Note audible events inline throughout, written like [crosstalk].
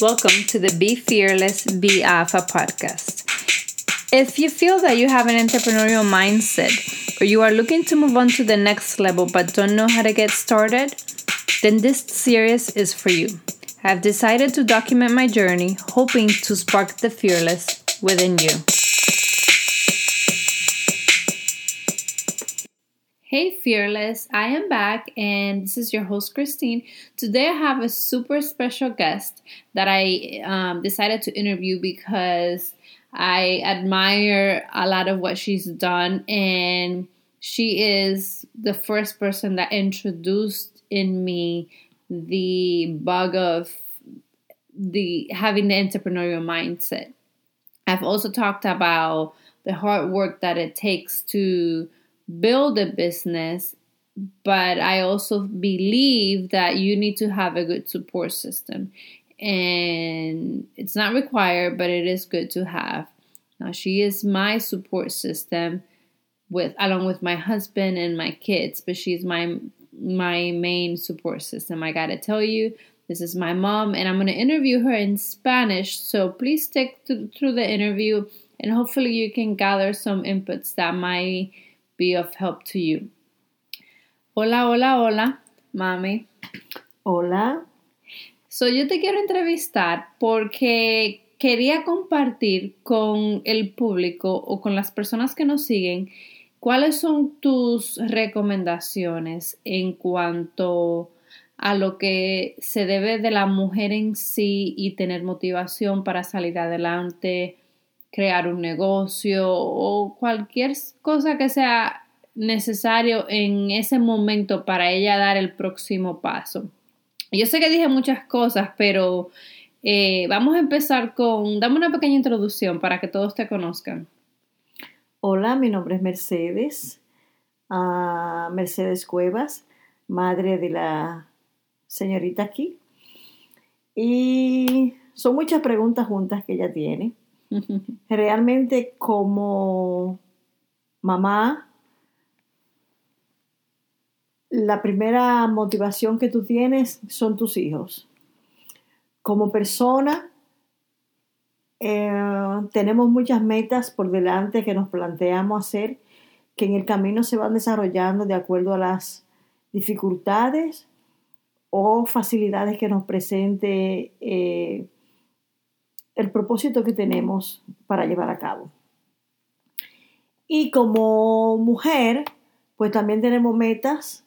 Welcome to the Be Fearless, Be Alpha podcast. If you feel that you have an entrepreneurial mindset or you are looking to move on to the next level but don't know how to get started, then this series is for you. I've decided to document my journey, hoping to spark the fearless within you. Hey, Fearless, I am back, and this is your host, Christine. Today, I have a super special guest that I um, decided to interview because I admire a lot of what she's done, and she is the first person that introduced in me the bug of the having the entrepreneurial mindset. I've also talked about the hard work that it takes to build a business, but I also believe that you need to have a good support system. And it's not required, but it is good to have. Now, she is my support system with along with my husband and my kids, but she's my my main support system. I gotta tell you, this is my mom, and I'm gonna interview her in Spanish. So please stick to, through the interview, and hopefully you can gather some inputs that might be of help to you. Hola, hola, hola, mami. Hola. So, yo te quiero entrevistar porque quería compartir con el público o con las personas que nos siguen cuáles son tus recomendaciones en cuanto a lo que se debe de la mujer en sí y tener motivación para salir adelante, crear un negocio o cualquier cosa que sea necesario en ese momento para ella dar el próximo paso. Yo sé que dije muchas cosas, pero eh, vamos a empezar con, dame una pequeña introducción para que todos te conozcan. Hola, mi nombre es Mercedes, uh, Mercedes Cuevas, madre de la señorita aquí. Y son muchas preguntas juntas que ella tiene. [laughs] Realmente como mamá, la primera motivación que tú tienes son tus hijos. Como persona, eh, tenemos muchas metas por delante que nos planteamos hacer, que en el camino se van desarrollando de acuerdo a las dificultades o facilidades que nos presente eh, el propósito que tenemos para llevar a cabo. Y como mujer, pues también tenemos metas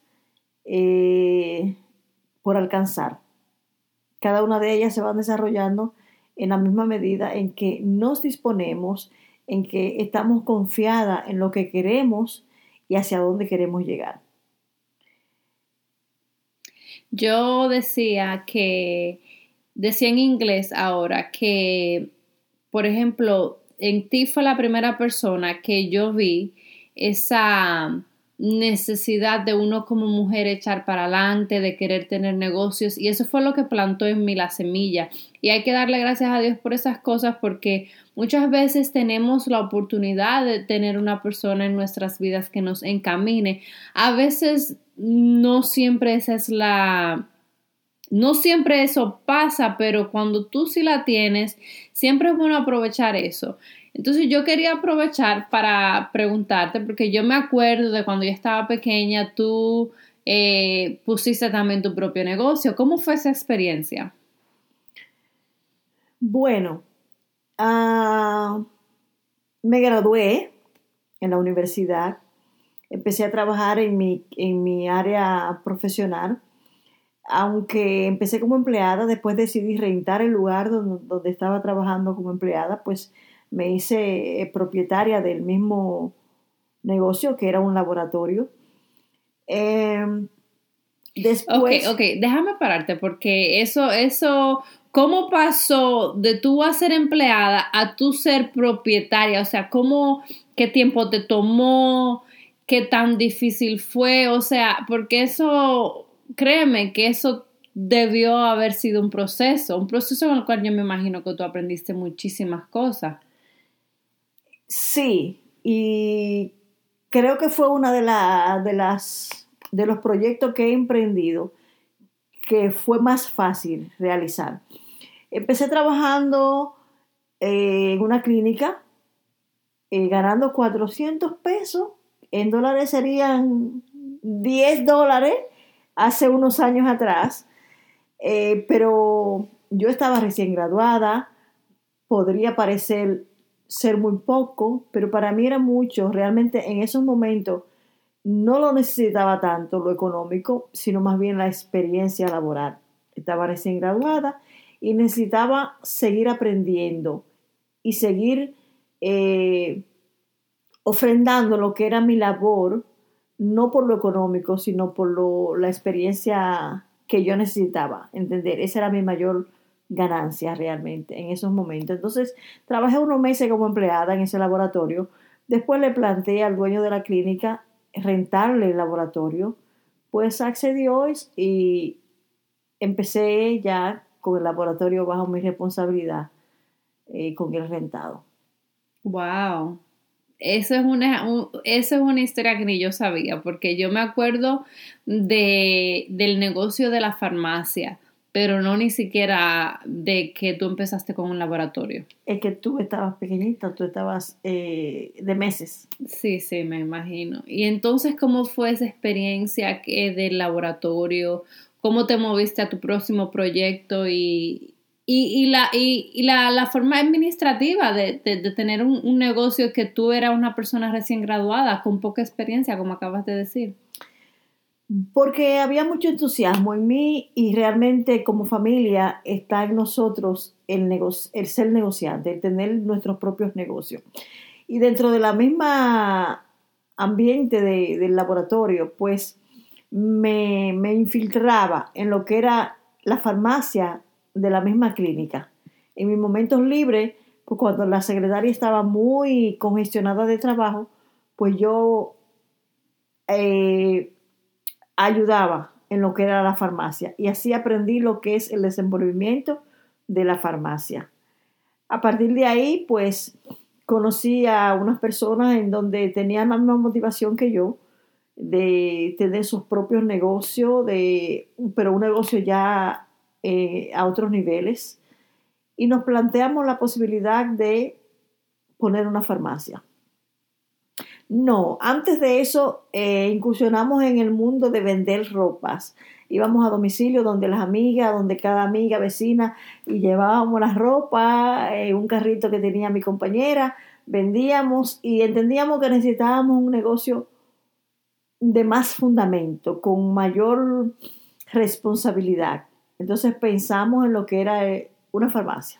eh, por alcanzar. Cada una de ellas se van desarrollando en la misma medida en que nos disponemos, en que estamos confiadas en lo que queremos y hacia dónde queremos llegar. Yo decía que decía en inglés ahora que, por ejemplo, en ti fue la primera persona que yo vi esa necesidad de uno como mujer echar para adelante, de querer tener negocios y eso fue lo que plantó en mí la semilla y hay que darle gracias a Dios por esas cosas porque muchas veces tenemos la oportunidad de tener una persona en nuestras vidas que nos encamine. A veces no siempre esa es la no siempre eso pasa, pero cuando tú sí la tienes, siempre es bueno aprovechar eso. Entonces yo quería aprovechar para preguntarte, porque yo me acuerdo de cuando yo estaba pequeña, tú eh, pusiste también tu propio negocio. ¿Cómo fue esa experiencia? Bueno, ah, me gradué en la universidad, empecé a trabajar en mi, en mi área profesional aunque empecé como empleada, después decidí rentar el lugar donde, estaba trabajando como empleada, pues me hice eh, propietaria del mismo negocio, que era un laboratorio. Em, después... Ok, ok, déjame pararte, porque eso, eso, ¿cómo pasó de tú a ser empleada a tú ser propietaria? O sea, ¿cómo, qué tiempo te tomó? ¿Qué tan difícil fue? O sea, porque eso créeme que eso debió haber sido un proceso, un proceso en el cual yo me imagino que tú aprendiste muchísimas cosas. Sí, y creo que fue una de, las de los proyectos que he emprendido que fue más fácil realizar. Empecé trabajando eh, en una clínica, eh, ganando 400 pesos, en dólares serían 10 dólares hace unos años atrás, eh, pero yo estaba recién graduada, podría parecer ser muy poco, pero para mí era mucho. Realmente en esos momentos no lo necesitaba tanto lo económico, sino más bien la experiencia laboral. Estaba recién graduada y necesitaba seguir aprendiendo y seguir eh, ofrendando lo que era mi labor, no por lo económico, sino por la experiencia que yo necesitaba, entender. Esa era mi mayor ganancia realmente en esos momentos. Entonces, trabajé unos meses como empleada en ese laboratorio. Después le planteé al dueño de la clínica rentarle el laboratorio, pues accedió y empecé ya con el laboratorio bajo mi responsabilidad eh, con el rentado. Wow. Eso es, una, eso es una historia que ni yo sabía, porque yo me acuerdo de, del negocio de la farmacia, pero no ni siquiera de que tú empezaste con un laboratorio. Es que tú estabas pequeñita, tú estabas eh, de meses. Sí, sí, me imagino. Y entonces, ¿cómo fue esa experiencia que del laboratorio? ¿Cómo te moviste a tu próximo proyecto y, y, la, y, la, la, forma administrativa de, tener un, negocio que tú eras una persona recién graduada, con poca experiencia, como acabas de decir. Porque había mucho entusiasmo en mí y realmente como familia está en nosotros el, el ser negociante, el tener nuestros propios negocios. Y dentro de la misma ambiente de, del laboratorio, pues me, me infiltraba en lo que era la farmacia de la misma clínica. En mis momentos libres, pues cuando la secretaria estaba muy congestionada de trabajo, pues yo eh, ayudaba en lo que era la farmacia y así aprendí lo que es el desenvolvimiento de la farmacia. A partir de ahí, pues conocí a unas personas en donde tenían la misma motivación que yo de tener sus propios negocios, de, pero un negocio ya eh, a otros niveles y nos planteamos la posibilidad de poner una farmacia. No, antes de eso eh, incursionamos en el mundo de vender ropas. Íbamos a domicilio donde las amigas, donde cada amiga vecina y llevábamos las ropas, eh, un carrito que tenía mi compañera, vendíamos y entendíamos que necesitábamos un negocio de más fundamento, con mayor responsabilidad. Entonces pensamos en lo que era eh, una farmacia.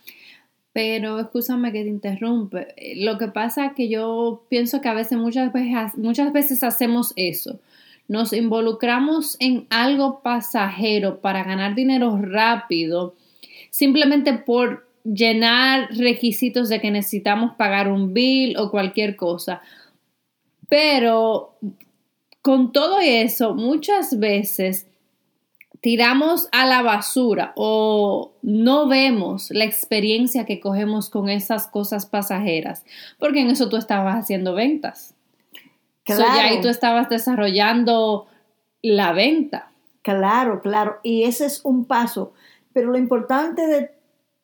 Pero escúchame que te interrumpe. Lo que pasa es que yo pienso que a veces muchas veces, muchas veces hacemos eso. Nos involucramos en algo pasajero para ganar dinero rápido, simplemente por llenar requisitos de que necesitamos pagar un bill o cualquier cosa. Pero con todo eso, muchas veces tiramos a la basura o no vemos la experiencia que cogemos con esas cosas pasajeras, porque en eso tú estabas haciendo ventas. Claro. So, ya ahí tú estabas desarrollando la venta. Claro, claro, y ese es un paso, pero lo importante de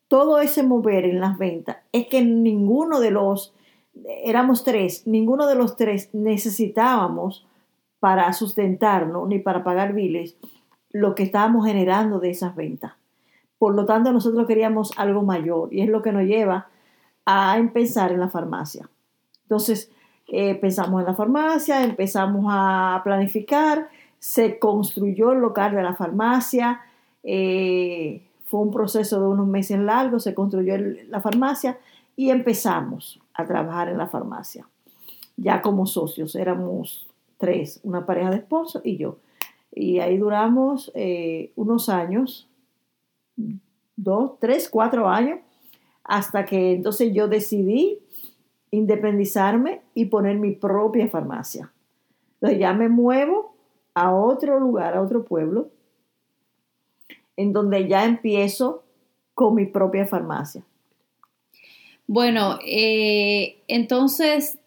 todo ese mover en las ventas es que ninguno de los, éramos tres, ninguno de los tres necesitábamos para sustentarnos ni para pagar biles lo que estábamos generando de esas ventas. Por lo tanto, nosotros queríamos algo mayor y es lo que nos lleva a empezar en la farmacia. Entonces, eh, pensamos en la farmacia, empezamos a planificar, se construyó el local de la farmacia, eh, fue un proceso de unos meses largos, se construyó la farmacia y empezamos a trabajar en la farmacia. Ya como socios, éramos tres, una pareja de esposos y yo. Y ahí duramos eh, unos años, dos, tres, cuatro años, hasta que entonces yo decidí independizarme y poner mi propia farmacia. Entonces ya me muevo a otro lugar, a otro pueblo, en donde ya empiezo con mi propia farmacia. Bueno, eh, entonces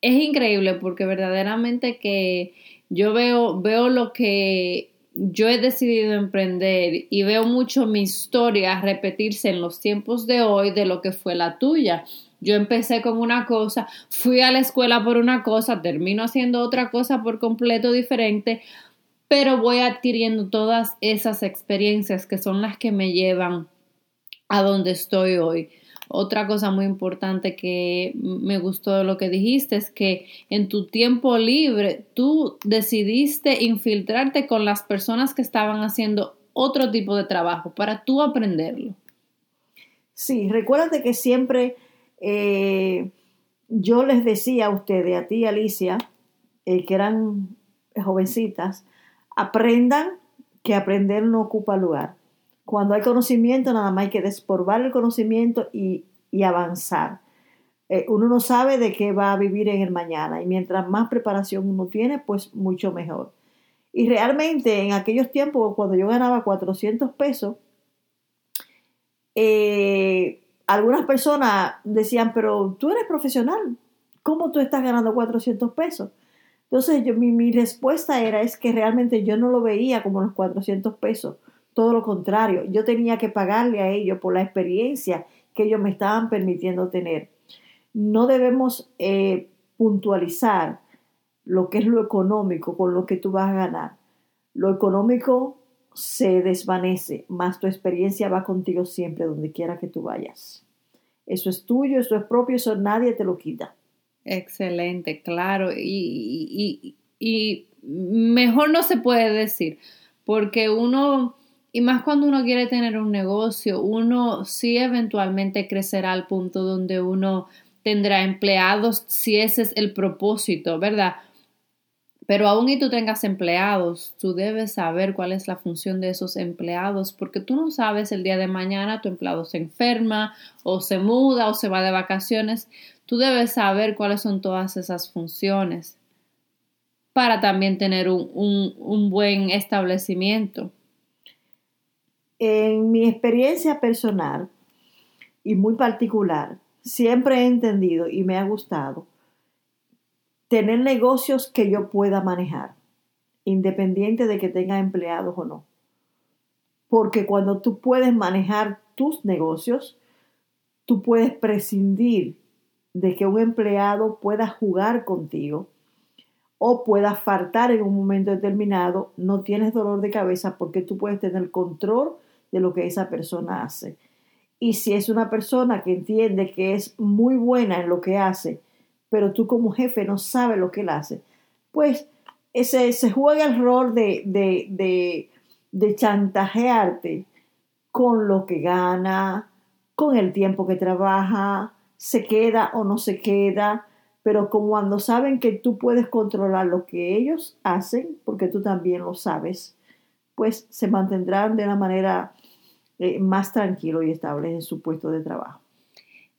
es increíble porque verdaderamente que yo veo, veo lo que yo he decidido emprender y veo mucho mi historia repetirse en los tiempos de hoy de lo que fue la tuya. Yo empecé con una cosa, fui a la escuela por una cosa, termino haciendo otra cosa por completo diferente, pero voy adquiriendo todas esas experiencias que son las que me llevan a donde estoy hoy. Otra cosa muy importante que me gustó de lo que dijiste es que en tu tiempo libre tú decidiste infiltrarte con las personas que estaban haciendo otro tipo de trabajo para tú aprenderlo. Sí, recuérdate que siempre eh, yo les decía a ustedes, a ti, Alicia, eh, que eran jovencitas, aprendan que aprender no ocupa lugar. Cuando hay conocimiento, nada más hay que desporvar el conocimiento y, avanzar. Eh, uno no sabe de qué va a vivir en el mañana y mientras más preparación uno tiene, pues mucho mejor. Y realmente en aquellos tiempos, cuando yo ganaba 400 pesos, eh, algunas personas decían, pero tú eres profesional, ¿cómo tú estás ganando 400 pesos? Entonces yo, mi, mi respuesta era, es que realmente yo no lo veía como los 400 pesos todo lo contrario, yo tenía que pagarle a ellos por la experiencia que ellos me estaban permitiendo tener. No debemos eh, puntualizar lo que es lo económico con lo que tú vas a ganar. Lo económico se desvanece, más tu experiencia va contigo siempre, donde quiera que tú vayas. Eso es tuyo, eso es propio, eso nadie te lo quita. Excelente, claro. y, y mejor no se puede decir, porque uno y más cuando uno quiere tener un negocio, uno sí eventualmente crecerá al punto donde uno tendrá empleados si ese es el propósito, ¿verdad? Pero aún y tú tengas empleados, tú debes saber cuál es la función de esos empleados, porque tú no sabes el día de mañana tu empleado se enferma o se muda o se va de vacaciones. Tú debes saber cuáles son todas esas funciones para también tener un, un, un buen establecimiento. En mi experiencia personal y muy particular, siempre he entendido y me ha gustado tener negocios que yo pueda manejar, independiente de que tenga empleados o no. Porque cuando tú puedes manejar tus negocios, tú puedes prescindir de que un empleado pueda jugar contigo o pueda faltar en un momento determinado, no tienes dolor de cabeza porque tú puedes tener control de lo que esa persona hace. Y si es una persona que entiende que es muy buena en lo que hace, pero tú como jefe no sabes lo que él hace, pues ese, se juega el rol de, de, de, de chantajearte con lo que gana, con el tiempo que trabaja, se queda o no se queda, pero como cuando saben que tú puedes controlar lo que ellos hacen, porque tú también lo sabes, pues se mantendrán de la manera eh, más tranquilo y estable en su puesto de trabajo.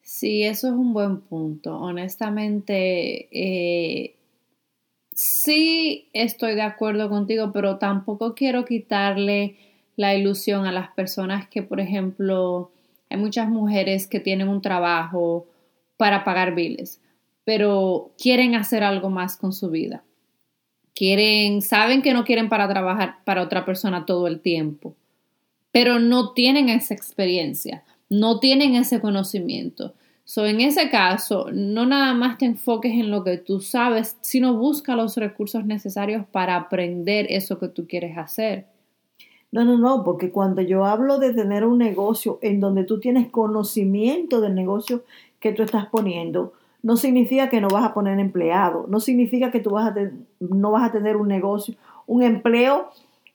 Sí, eso es un buen punto. Honestamente, eh, sí estoy de acuerdo contigo, pero tampoco quiero quitarle la ilusión a las personas que, por ejemplo, hay muchas mujeres que tienen un trabajo para pagar biles, pero quieren hacer algo más con su vida. Quieren, saben que no quieren para trabajar para otra persona todo el tiempo pero no tienen esa experiencia, no tienen ese conocimiento. So, en ese caso, no nada más te enfoques en lo que tú sabes, sino busca los recursos necesarios para aprender eso que tú quieres hacer. No, no, no, porque cuando yo hablo de tener un negocio en donde tú tienes conocimiento del negocio que tú estás poniendo, no significa que no vas a poner empleado, no significa que tú vas a no vas a tener un negocio, un empleo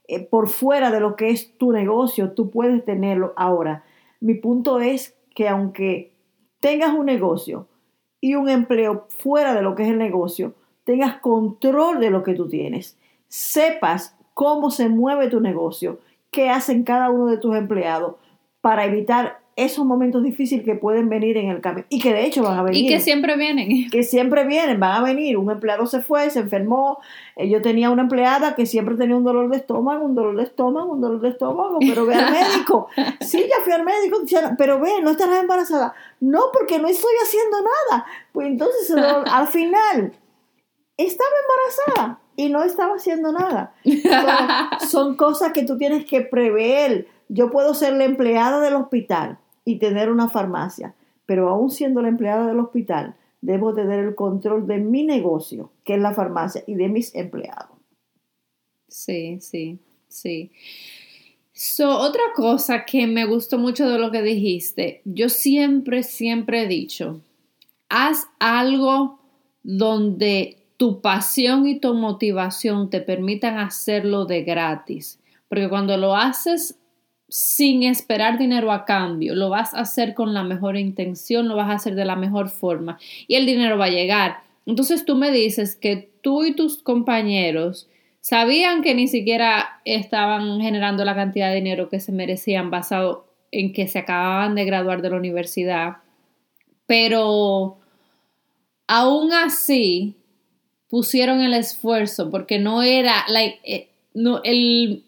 eh, por fuera de lo que es tu negocio, tú puedes tenerlo. Ahora, mi punto es que aunque tengas un negocio y un empleo fuera de lo que es el negocio, tengas control de lo que tú tienes, sepas cómo se mueve tu negocio, qué hacen cada uno de tus empleados para evitar esos momentos difíciles que pueden venir en el camino y que de hecho van a venir. Y que siempre vienen. [laughs] Que siempre vienen, van a venir. Un empleado se fue, se enfermó. Eh, yo tenía una empleada que siempre tenía un dolor de estómago, un dolor de estómago, un dolor de estómago, pero ve al médico. [laughs] Sí, ya fui al médico, pero ve, no estarás embarazada. No, porque no estoy haciendo nada. Pues entonces [laughs] al final estaba embarazada y no estaba haciendo nada. Son, son cosas que tú tienes que prever. Yo puedo ser la empleada del hospital y tener una farmacia, pero aún siendo la empleada del hospital, debo tener el control de mi negocio, que es la farmacia, y de mis empleados. Sí, sí, sí. So, otra cosa que me gustó mucho de lo que dijiste, yo siempre, siempre he dicho, haz algo donde tu pasión y tu motivación te permitan hacerlo de gratis, porque cuando lo haces sin esperar dinero a cambio, lo vas a hacer con la mejor intención, lo vas a hacer de la mejor forma y el dinero va a llegar. Entonces tú me dices que tú y tus compañeros sabían que ni siquiera estaban generando la cantidad de dinero que se merecían basado en que se acababan de graduar de la universidad, pero aún así pusieron el esfuerzo porque no era, eh, el,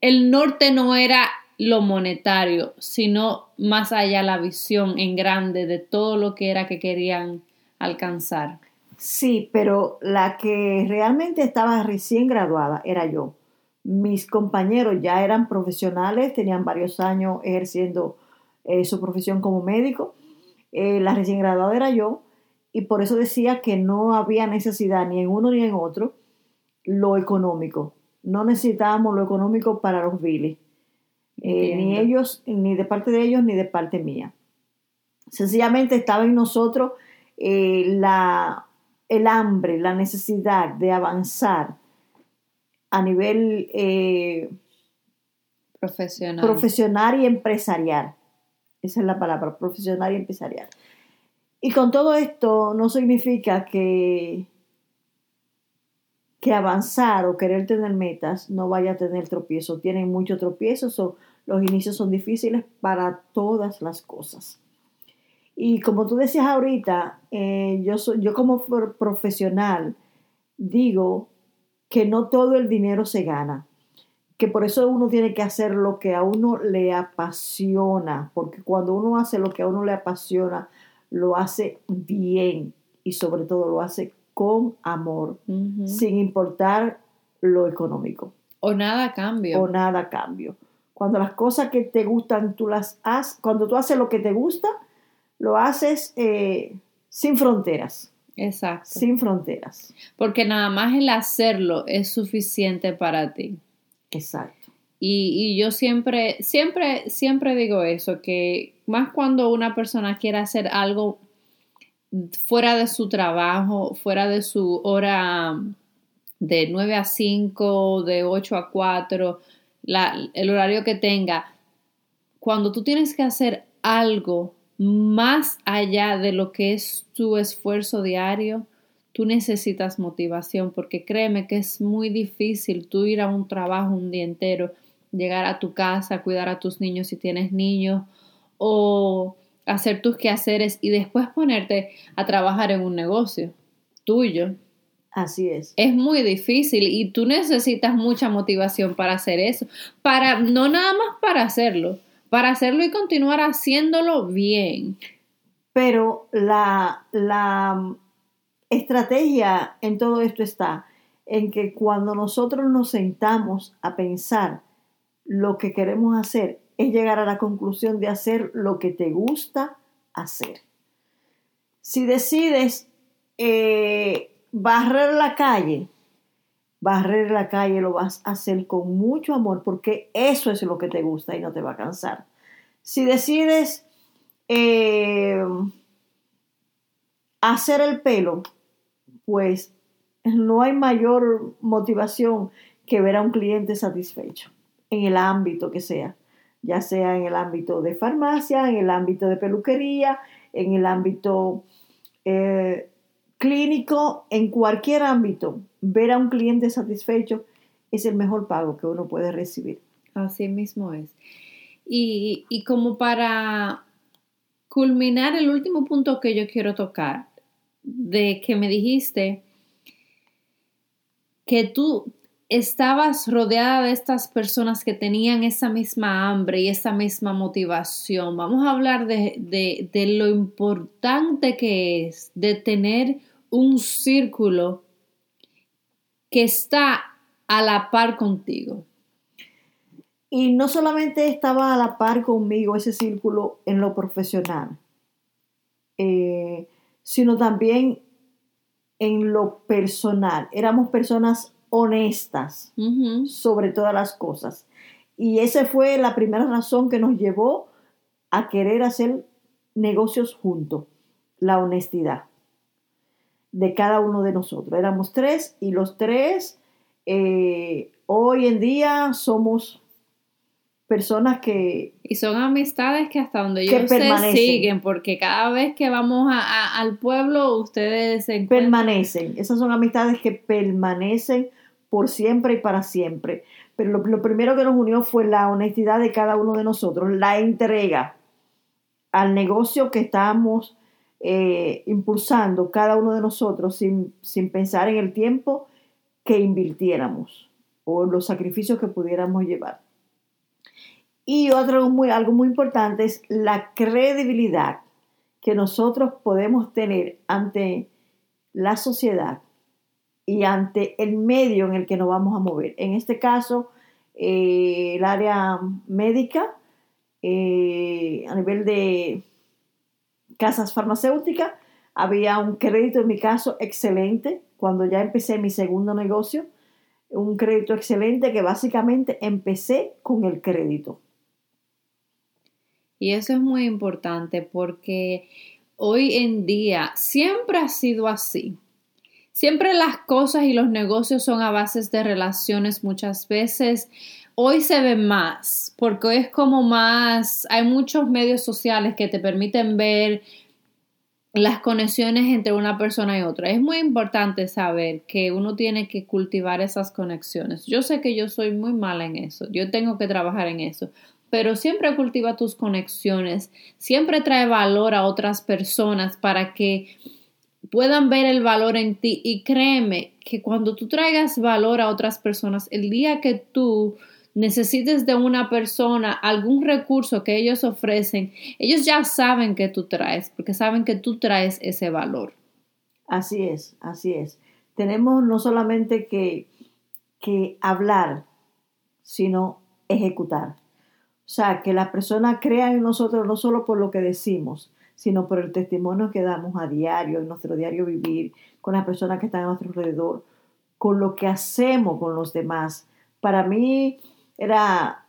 el norte no era lo monetario, sino más allá la visión en grande de todo lo que era que querían alcanzar. Sí, pero la que realmente estaba recién graduada era yo. Mis compañeros ya eran profesionales, tenían varios años ejerciendo eh, su profesión como médico. Eh, la recién graduada era yo y por eso decía que no había necesidad ni en uno ni en otro lo económico. No necesitábamos lo económico para los biles, eh, ni ellos, ni de parte de ellos, ni de parte mía. Sencillamente estaba en nosotros la el hambre, la necesidad de avanzar a nivel eh, profesional. profesional y empresarial. Esa es la palabra, profesional y empresarial. Y con todo esto no significa que, que avanzar o querer tener metas no vaya a tener tropiezos. Tienen muchos tropiezos o los inicios son difíciles para todas las cosas. Y como tú decías ahorita, eh, yo, yo como profesional digo que no todo el dinero se gana, que por eso uno tiene que hacer lo que a uno le apasiona, porque cuando uno hace lo que a uno le apasiona, lo hace bien y sobre todo lo hace con amor, sin importar lo económico. O nada cambio. O nada cambio. Cuando las cosas que te gustan, tú las haces, cuando tú haces lo que te gusta, lo haces eh, sin fronteras. Exacto. Sin fronteras. Porque nada más el hacerlo es suficiente para ti. Exacto. Y, yo siempre, siempre, siempre digo eso, que más cuando una persona quiere hacer algo fuera de su trabajo, fuera de su hora de 9 a 5, de 8 a 4, el horario que tenga, cuando tú tienes que hacer algo más allá de lo que es tu esfuerzo diario, tú necesitas motivación, porque créeme que es muy difícil tú ir a un trabajo un día entero, llegar a tu casa, cuidar a tus niños si tienes niños, o hacer tus quehaceres y después ponerte a trabajar en un negocio tuyo. Así es. Es muy difícil y tú necesitas mucha motivación para hacer eso, para no nada más para hacerlo, para hacerlo y continuar haciéndolo bien. Pero la, la estrategia en todo esto está en que cuando nosotros nos sentamos a pensar lo que queremos hacer, es llegar a la conclusión de hacer lo que te gusta hacer. Si decides eh, barrer la calle, barrer la calle lo vas a hacer con mucho amor porque eso es lo que te gusta y no te va a cansar. Si decides eh, hacer el pelo, pues no hay mayor motivación que ver a un cliente satisfecho en el ámbito que sea, ya sea en el ámbito de farmacia, en el ámbito de peluquería, en el ámbito eh, clínico, en cualquier ámbito, ver a un cliente satisfecho es el mejor pago que uno puede recibir. Así mismo es. Y, y como para culminar el último punto que yo quiero tocar, de que me dijiste que tú estabas rodeada de estas personas que tenían esa misma hambre y esa misma motivación. Vamos a hablar de, de, lo importante que es de tener un círculo que está a la par contigo. Y no solamente estaba a la par conmigo ese círculo en lo profesional, eh, sino también en lo personal. Éramos personas honestas sobre todas las cosas. Y esa fue la primera razón que nos llevó a querer hacer negocios juntos, la honestidad de cada uno de nosotros. Éramos tres y los tres eh, hoy en día somos personas que... Y son amistades que hasta donde yo sé siguen, porque cada vez que vamos al pueblo ustedes se Permanecen, esas son amistades que permanecen por siempre y para siempre. Pero lo, primero que nos unió fue la honestidad de cada uno de nosotros, la entrega al negocio que estábamos eh, impulsando cada uno de nosotros sin, sin pensar en el tiempo que invirtiéramos o los sacrificios que pudiéramos llevar. Y otro muy, algo muy importante es la credibilidad que nosotros podemos tener ante la sociedad y ante el medio en el que nos vamos a mover. En este caso, eh, el área médica, eh, a nivel de casas farmacéuticas, había un crédito en mi caso excelente cuando ya empecé mi segundo negocio, un crédito excelente que básicamente empecé con el crédito. Y eso es muy importante porque hoy en día siempre ha sido así. Siempre las cosas y los negocios son a bases de relaciones muchas veces. Hoy se ve más porque hoy es como más, hay muchos medios sociales que te permiten ver las conexiones entre una persona y otra. Es muy importante saber que uno tiene que cultivar esas conexiones. Yo sé que yo soy muy mala en eso, yo tengo que trabajar en eso, pero siempre cultiva tus conexiones, siempre trae valor a otras personas para que puedan ver el valor en ti y créeme que cuando tú traigas valor a otras personas, el día que tú necesites de una persona algún recurso que ellos ofrecen, ellos ya saben que tú traes, porque saben que tú traes ese valor. Así es, así es. Tenemos no solamente que, que hablar, sino ejecutar. O sea, que la persona crea en nosotros no solo por lo que decimos, sino por el testimonio que damos a diario, en nuestro diario vivir, con las personas que están a nuestro alrededor, con lo que hacemos con los demás. Para mí era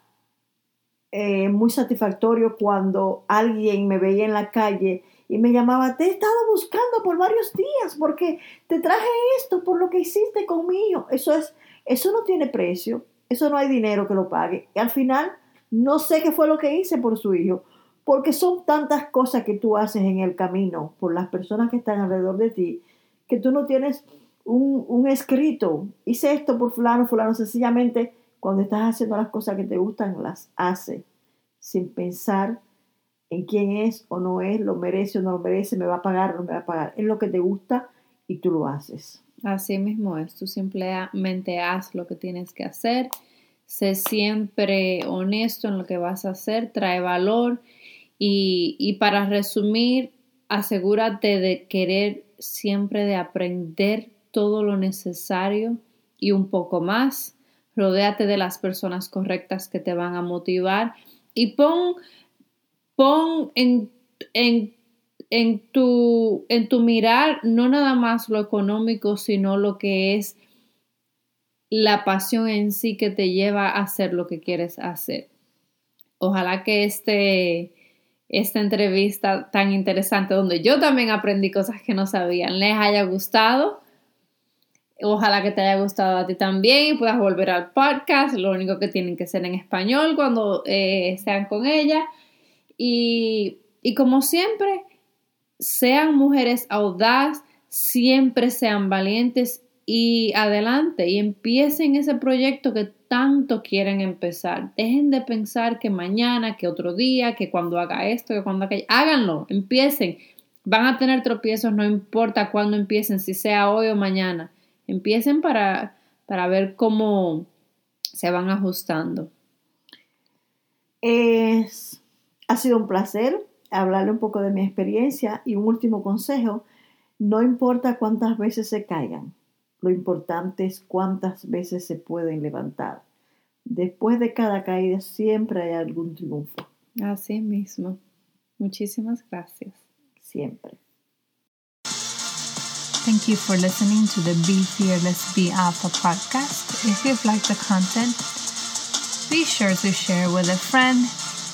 eh, muy satisfactorio cuando alguien me veía en la calle y me llamaba, te he estado buscando por varios días porque te traje esto por lo que hiciste conmigo. Eso es, eso no tiene precio, eso no hay dinero que lo pague. Y al final no sé qué fue lo que hice por su hijo, porque son tantas cosas que tú haces en el camino por las personas que están alrededor de ti, que tú no tienes un, escrito, hice esto por fulano, fulano, sencillamente cuando estás haciendo las cosas que te gustan, las hace sin pensar en quién es o no es, lo merece o no lo merece, me va a pagar o no me va a pagar. Es lo que te gusta y tú lo haces. Así mismo es, tú simplemente haz lo que tienes que hacer. Sé siempre honesto en lo que vas a hacer, trae valor y, para resumir, asegúrate de querer siempre de aprender todo lo necesario y un poco más. Rodéate de las personas correctas que te van a motivar y pon, pon en, en, en, tu, en tu mirar no nada más lo económico, sino lo que es la pasión en sí que te lleva a hacer lo que quieres hacer. Ojalá que este, esta entrevista tan interesante, donde yo también aprendí cosas que no sabían, les haya gustado. Ojalá que te haya gustado a ti también y puedas volver al podcast. Lo único que tienen que ser en español cuando eh, sean con ella. Y, y como siempre, sean mujeres audaz, siempre sean valientes y adelante y empiecen ese proyecto que tanto quieren empezar. Dejen de pensar que mañana, que otro día, que cuando haga esto, que cuando haga háganlo, empiecen. Van a tener tropiezos, no importa cuándo empiecen, si sea hoy o mañana. Empiecen para, para ver cómo se van ajustando. Es, ha sido un placer hablarle un poco de mi experiencia y un último consejo. No importa cuántas veces se caigan, Lo importante es cuántas veces se pueden levantar. Después de cada caída siempre hay algún triunfo. Así mismo. Muchísimas gracias. Siempre. Thank you for listening to the Be Fearless, Be Alpha podcast. If you've liked the content, be sure to share with a friend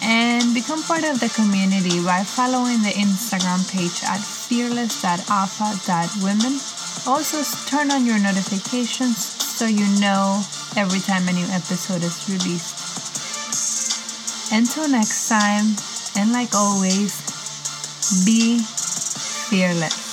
and become part of the community by following the Instagram page at fearless.alpha.women. Also, turn on your notifications so you know every time a new episode is released. Until next time, and like always, be fearless.